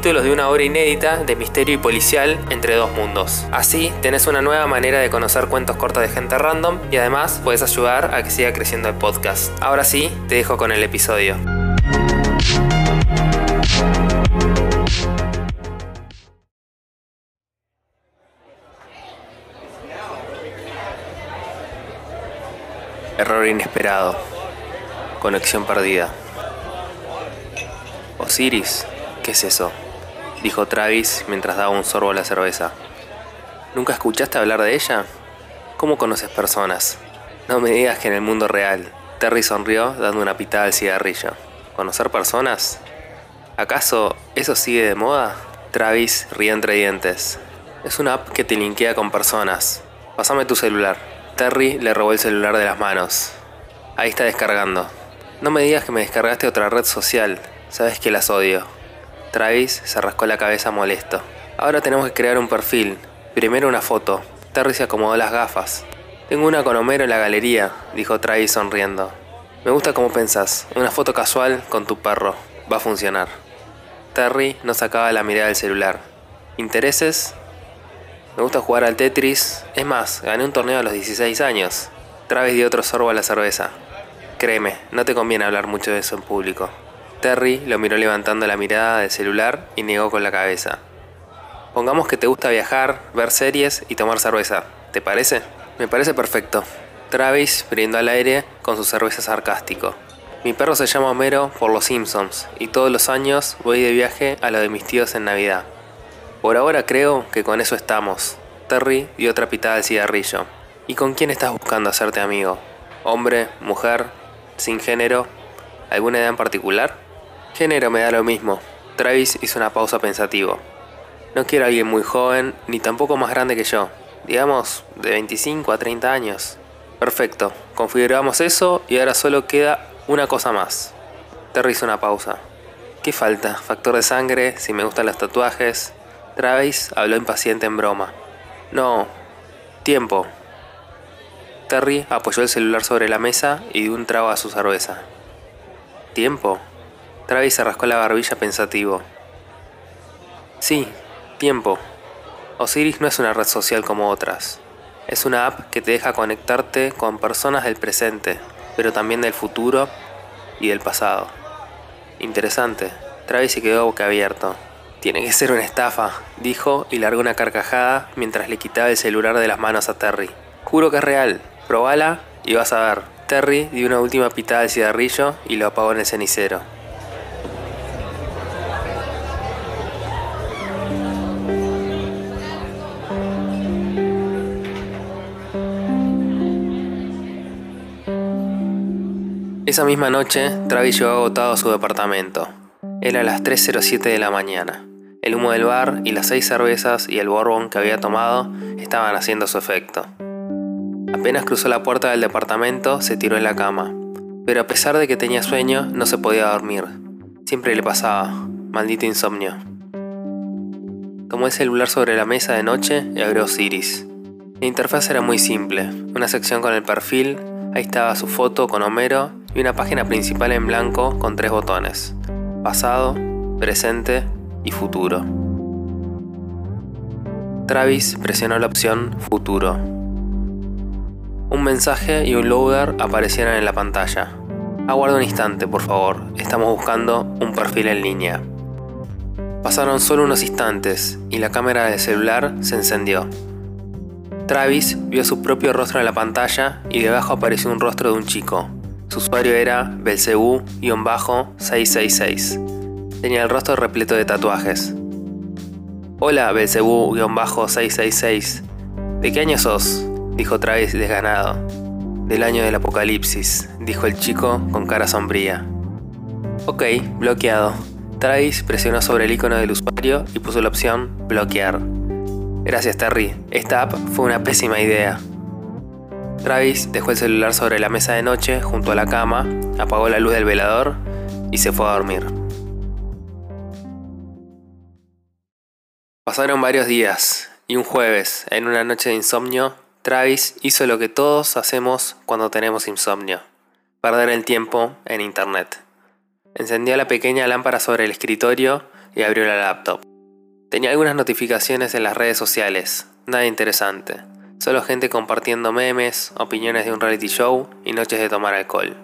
capítulos de una obra inédita de misterio y policial entre dos mundos. Así, tenés una nueva manera de conocer cuentos cortos de gente random y además puedes ayudar a que siga creciendo el podcast. Ahora sí, te dejo con el episodio. Error inesperado. Conexión perdida. Osiris, ¿qué es eso? Dijo Travis mientras daba un sorbo a la cerveza. ¿Nunca escuchaste hablar de ella? ¿Cómo conoces personas? No me digas que en el mundo real. Terry sonrió dando una pitada al cigarrillo. ¿Conocer personas? ¿Acaso eso sigue de moda? Travis ríe entre dientes. Es una app que te linkea con personas. Pásame tu celular. Terry le robó el celular de las manos. Ahí está descargando. No me digas que me descargaste otra red social. Sabes que las odio. Travis se rascó la cabeza molesto. Ahora tenemos que crear un perfil. Primero una foto. Terry se acomodó las gafas. Tengo una con Homero en la galería, dijo Travis sonriendo. Me gusta cómo pensás. Una foto casual con tu perro. Va a funcionar. Terry no sacaba la mirada del celular. ¿Intereses? Me gusta jugar al Tetris. Es más, gané un torneo a los 16 años. Travis dio otro sorbo a la cerveza. Créeme, no te conviene hablar mucho de eso en público. Terry lo miró levantando la mirada del celular y negó con la cabeza. Pongamos que te gusta viajar, ver series y tomar cerveza. ¿Te parece? Me parece perfecto. Travis brindó al aire con su cerveza sarcástico. Mi perro se llama Homero por los Simpsons y todos los años voy de viaje a lo de mis tíos en Navidad. Por ahora creo que con eso estamos. Terry dio otra pitada al cigarrillo. ¿Y con quién estás buscando hacerte amigo? ¿Hombre? ¿Mujer? ¿Sin género? ¿Alguna idea en particular? Género me da lo mismo. Travis hizo una pausa pensativo. No quiero a alguien muy joven, ni tampoco más grande que yo. Digamos, de 25 a 30 años. Perfecto, configuramos eso y ahora solo queda una cosa más. Terry hizo una pausa. ¿Qué falta? ¿Factor de sangre? ¿Si me gustan los tatuajes? Travis habló impaciente en broma. No, tiempo. Terry apoyó el celular sobre la mesa y dio un trago a su cerveza. ¿Tiempo? Travis se rascó la barbilla pensativo. Sí, tiempo. Osiris no es una red social como otras. Es una app que te deja conectarte con personas del presente, pero también del futuro y del pasado. Interesante. Travis se quedó boquiabierto. Tiene que ser una estafa, dijo y largó una carcajada mientras le quitaba el celular de las manos a Terry. Juro que es real. Probala y vas a ver. Terry dio una última pitada al cigarrillo y lo apagó en el cenicero. Esa misma noche, Travis llegó agotado a su departamento. Era las 3.07 de la mañana. El humo del bar y las seis cervezas y el borbón que había tomado estaban haciendo su efecto. Apenas cruzó la puerta del departamento, se tiró en la cama. Pero a pesar de que tenía sueño, no se podía dormir. Siempre le pasaba. Maldito insomnio. Tomó el celular sobre la mesa de noche y abrió Siris. La interfaz era muy simple. Una sección con el perfil, ahí estaba su foto con Homero y una página principal en blanco con tres botones, pasado, presente y futuro. Travis presionó la opción futuro. Un mensaje y un loader aparecieron en la pantalla. Aguarda un instante, por favor, estamos buscando un perfil en línea. Pasaron solo unos instantes y la cámara del celular se encendió. Travis vio su propio rostro en la pantalla y debajo apareció un rostro de un chico, su usuario era Belcebú-666. Tenía el rostro repleto de tatuajes. Hola, Belcebú-666. ¿De qué año sos? dijo Travis desganado. Del año del apocalipsis, dijo el chico con cara sombría. Ok, bloqueado. Travis presionó sobre el icono del usuario y puso la opción bloquear. Gracias Terry, esta app fue una pésima idea. Travis dejó el celular sobre la mesa de noche junto a la cama, apagó la luz del velador y se fue a dormir. Pasaron varios días y un jueves, en una noche de insomnio, Travis hizo lo que todos hacemos cuando tenemos insomnio, perder el tiempo en Internet. Encendió la pequeña lámpara sobre el escritorio y abrió la laptop. Tenía algunas notificaciones en las redes sociales, nada interesante, solo gente compartiendo memes, opiniones de un reality show y noches de tomar alcohol.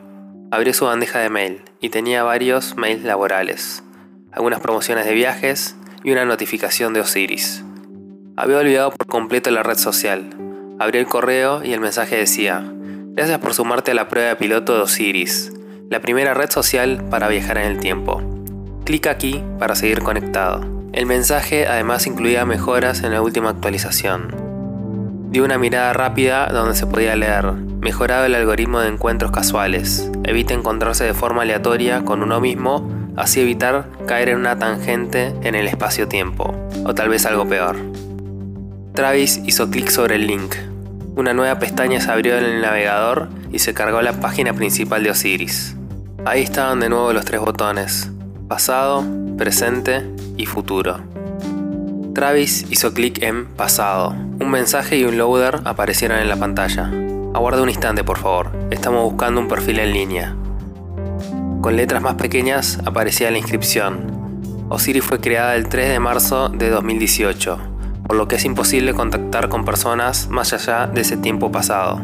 Abrió su bandeja de mail y tenía varios mails laborales, algunas promociones de viajes y una notificación de Osiris. Había olvidado por completo la red social. Abrió el correo y el mensaje decía, Gracias por sumarte a la prueba de piloto de Osiris, la primera red social para viajar en el tiempo. Clic aquí para seguir conectado. El mensaje además incluía mejoras en la última actualización. Dio una mirada rápida donde se podía leer, mejorado el algoritmo de encuentros casuales, evita encontrarse de forma aleatoria con uno mismo así evitar caer en una tangente en el espacio-tiempo, o tal vez algo peor. Travis hizo clic sobre el link. Una nueva pestaña se abrió en el navegador y se cargó la página principal de Osiris. Ahí estaban de nuevo los tres botones, pasado, presente y futuro. Travis hizo clic en pasado. Un mensaje y un loader aparecieron en la pantalla. Aguarda un instante, por favor. Estamos buscando un perfil en línea. Con letras más pequeñas aparecía la inscripción. Osiris fue creada el 3 de marzo de 2018, por lo que es imposible contactar con personas más allá de ese tiempo pasado.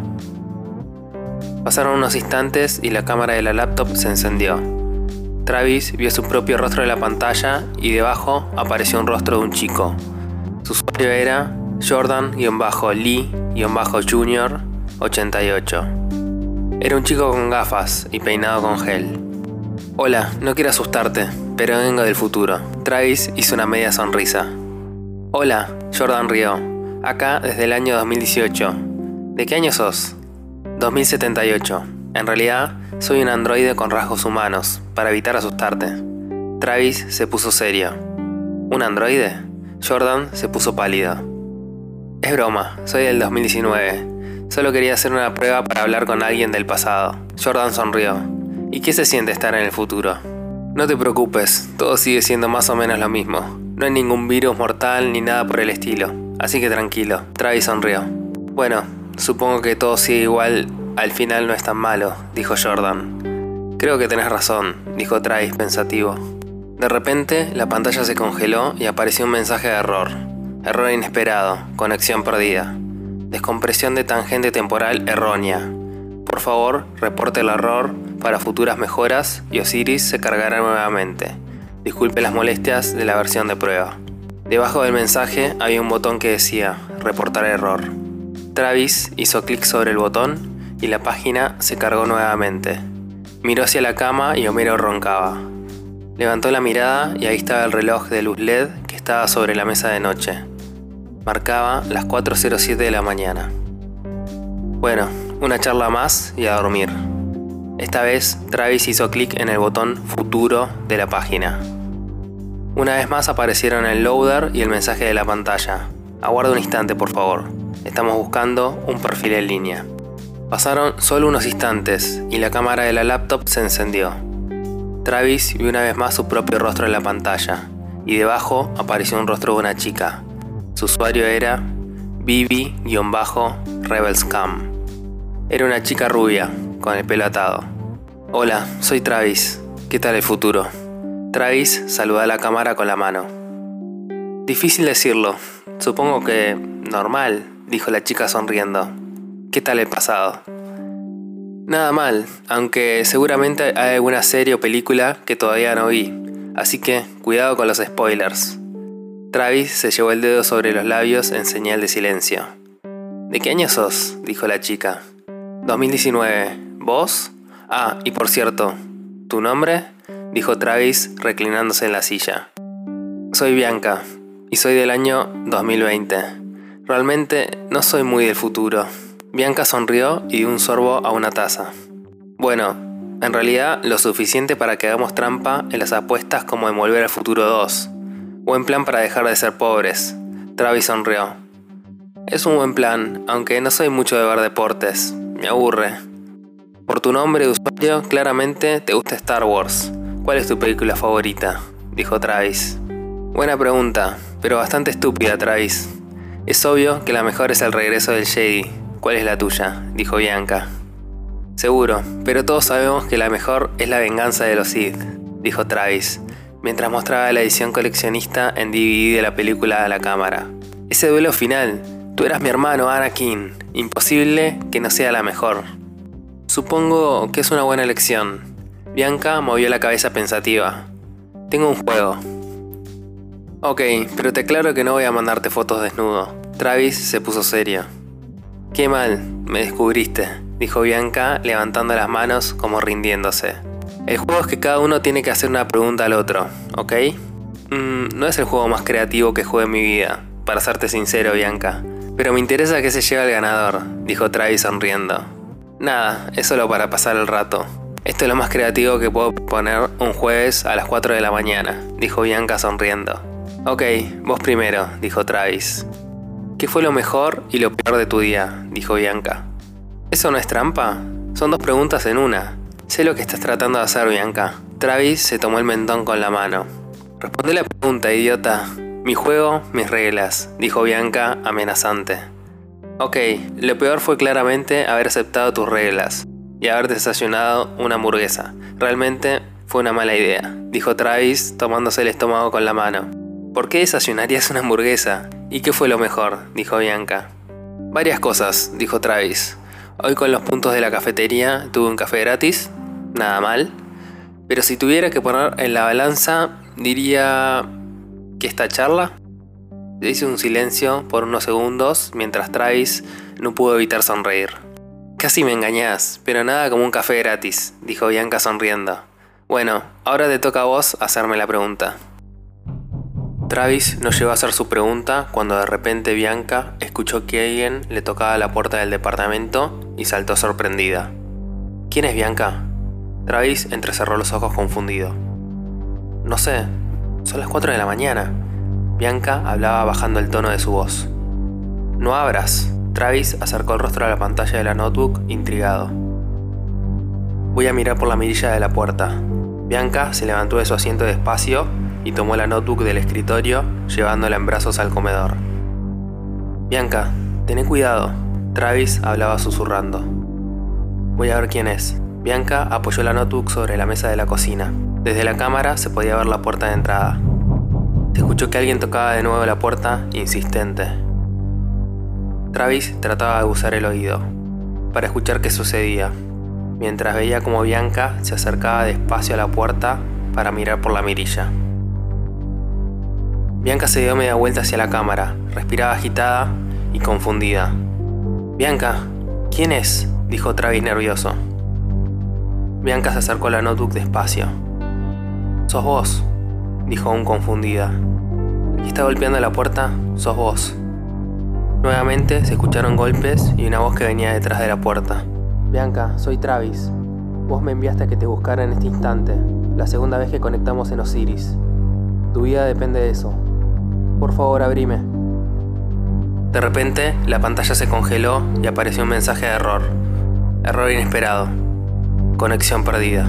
Pasaron unos instantes y la cámara de la laptop se encendió. Travis vio su propio rostro en la pantalla y debajo apareció un rostro de un chico. Su usuario era Jordan-Lee-Junior 88. Era un chico con gafas y peinado con gel. Hola, no quiero asustarte, pero vengo del futuro. Travis hizo una media sonrisa. Hola, Jordan Río. Acá desde el año 2018. ¿De qué año sos? 2078. En realidad, soy un androide con rasgos humanos, para evitar asustarte. Travis se puso serio. ¿Un androide? Jordan se puso pálido. Es broma, soy del 2019. Solo quería hacer una prueba para hablar con alguien del pasado. Jordan sonrió. ¿Y qué se siente estar en el futuro? No te preocupes, todo sigue siendo más o menos lo mismo. No hay ningún virus mortal ni nada por el estilo. Así que tranquilo, Travis sonrió. Bueno, supongo que todo sigue igual, al final no es tan malo, dijo Jordan. Creo que tenés razón, dijo Travis pensativo. De repente, la pantalla se congeló y apareció un mensaje de error. Error inesperado, conexión perdida. Descompresión de tangente temporal errónea. Por favor, reporte el error para futuras mejoras y Osiris se cargará nuevamente. Disculpe las molestias de la versión de prueba. Debajo del mensaje había un botón que decía reportar error. Travis hizo clic sobre el botón y la página se cargó nuevamente. Miró hacia la cama y Homero roncaba. Levantó la mirada y ahí estaba el reloj de luz LED que estaba sobre la mesa de noche. Marcaba las 4.07 de la mañana. Bueno, una charla más y a dormir. Esta vez Travis hizo clic en el botón Futuro de la página. Una vez más aparecieron el loader y el mensaje de la pantalla. Aguarda un instante, por favor. Estamos buscando un perfil en línea. Pasaron solo unos instantes y la cámara de la laptop se encendió. Travis vio una vez más su propio rostro en la pantalla y debajo apareció un rostro de una chica. Su usuario era Bibi-Rebelscam. Era una chica rubia, con el pelo atado. Hola, soy Travis. ¿Qué tal el futuro? Travis saluda a la cámara con la mano. Difícil decirlo. Supongo que normal, dijo la chica sonriendo. ¿Qué tal el pasado? Nada mal, aunque seguramente hay alguna serie o película que todavía no vi, así que cuidado con los spoilers. Travis se llevó el dedo sobre los labios en señal de silencio. ¿De qué año sos? dijo la chica. 2019. ¿Vos? Ah, y por cierto, ¿tu nombre? dijo Travis reclinándose en la silla. Soy Bianca y soy del año 2020. Realmente no soy muy del futuro. Bianca sonrió y dio un sorbo a una taza. Bueno, En realidad, lo suficiente para que hagamos trampa en las apuestas como en Volver al Futuro 2. Buen plan para dejar de ser pobres. Travis sonrió. Es un buen plan, aunque no soy mucho de ver deportes. Me aburre. Por tu nombre de usuario, claramente te gusta Star Wars. ¿Cuál es tu película favorita? Dijo Travis. Buena pregunta, pero bastante estúpida, Travis. Es obvio que la mejor es el regreso del Jedi. ¿Cuál es la tuya? Dijo Bianca. Seguro, pero todos sabemos que la mejor es la venganza de los Sith, dijo Travis, mientras mostraba la edición coleccionista en DVD de la película a la cámara. Ese duelo final, tú eras mi hermano Anakin, imposible que no sea la mejor. Supongo que es una buena elección. Bianca movió la cabeza pensativa. Tengo un juego. Ok, pero te aclaro que no voy a mandarte fotos desnudo. Travis se puso serio. Qué mal, me descubriste, dijo Bianca levantando las manos como rindiéndose. El juego es que cada uno tiene que hacer una pregunta al otro, ¿ok? Mm, no es el juego más creativo que jugué en mi vida, para serte sincero, Bianca. Pero me interesa que se lleve el ganador, dijo Travis sonriendo. Nada, es solo para pasar el rato. Esto es lo más creativo que puedo poner un jueves a las 4 de la mañana, dijo Bianca sonriendo. Ok, vos primero, dijo Travis. ¿Qué fue lo mejor y lo peor de tu día? dijo Bianca. ¿Eso no es trampa? Son dos preguntas en una. Sé lo que estás tratando de hacer, Bianca. Travis se tomó el mentón con la mano. Responde la pregunta, idiota. Mi juego, mis reglas, dijo Bianca amenazante. Ok, lo peor fue claramente haber aceptado tus reglas y haber desayunado una hamburguesa. Realmente fue una mala idea, dijo Travis tomándose el estómago con la mano. ¿Por qué desayunarías una hamburguesa? ¿Y qué fue lo mejor? dijo Bianca. Varias cosas, dijo Travis. Hoy con los puntos de la cafetería tuve un café gratis, nada mal. Pero si tuviera que poner en la balanza, diría que esta charla. Se hizo un silencio por unos segundos mientras Travis no pudo evitar sonreír. Casi me engañás, pero nada como un café gratis, dijo Bianca sonriendo. Bueno, ahora te toca a vos hacerme la pregunta. Travis no llegó a hacer su pregunta cuando de repente Bianca escuchó que alguien le tocaba la puerta del departamento y saltó sorprendida. ¿Quién es Bianca? Travis entrecerró los ojos confundido. No sé, son las 4 de la mañana. Bianca hablaba bajando el tono de su voz. No abras. Travis acercó el rostro a la pantalla de la notebook, intrigado. Voy a mirar por la mirilla de la puerta. Bianca se levantó de su asiento despacio y tomó la notebook del escritorio, llevándola en brazos al comedor. Bianca, ten cuidado. Travis hablaba susurrando. Voy a ver quién es. Bianca apoyó la notebook sobre la mesa de la cocina. Desde la cámara se podía ver la puerta de entrada. Se escuchó que alguien tocaba de nuevo la puerta, insistente. Travis trataba de usar el oído, para escuchar qué sucedía, mientras veía como Bianca se acercaba despacio a la puerta para mirar por la mirilla. Bianca se dio media vuelta hacia la cámara, respiraba agitada y confundida. Bianca, ¿quién es? dijo Travis nervioso. Bianca se acercó a la notebook despacio. Sos vos, dijo aún confundida. ¿Y está golpeando la puerta? Sos vos. Nuevamente se escucharon golpes y una voz que venía detrás de la puerta. Bianca, soy Travis. Vos me enviaste a que te buscara en este instante, la segunda vez que conectamos en Osiris. Tu vida depende de eso. Por favor, abrime. De repente, la pantalla se congeló y apareció un mensaje de error. Error inesperado. Conexión perdida.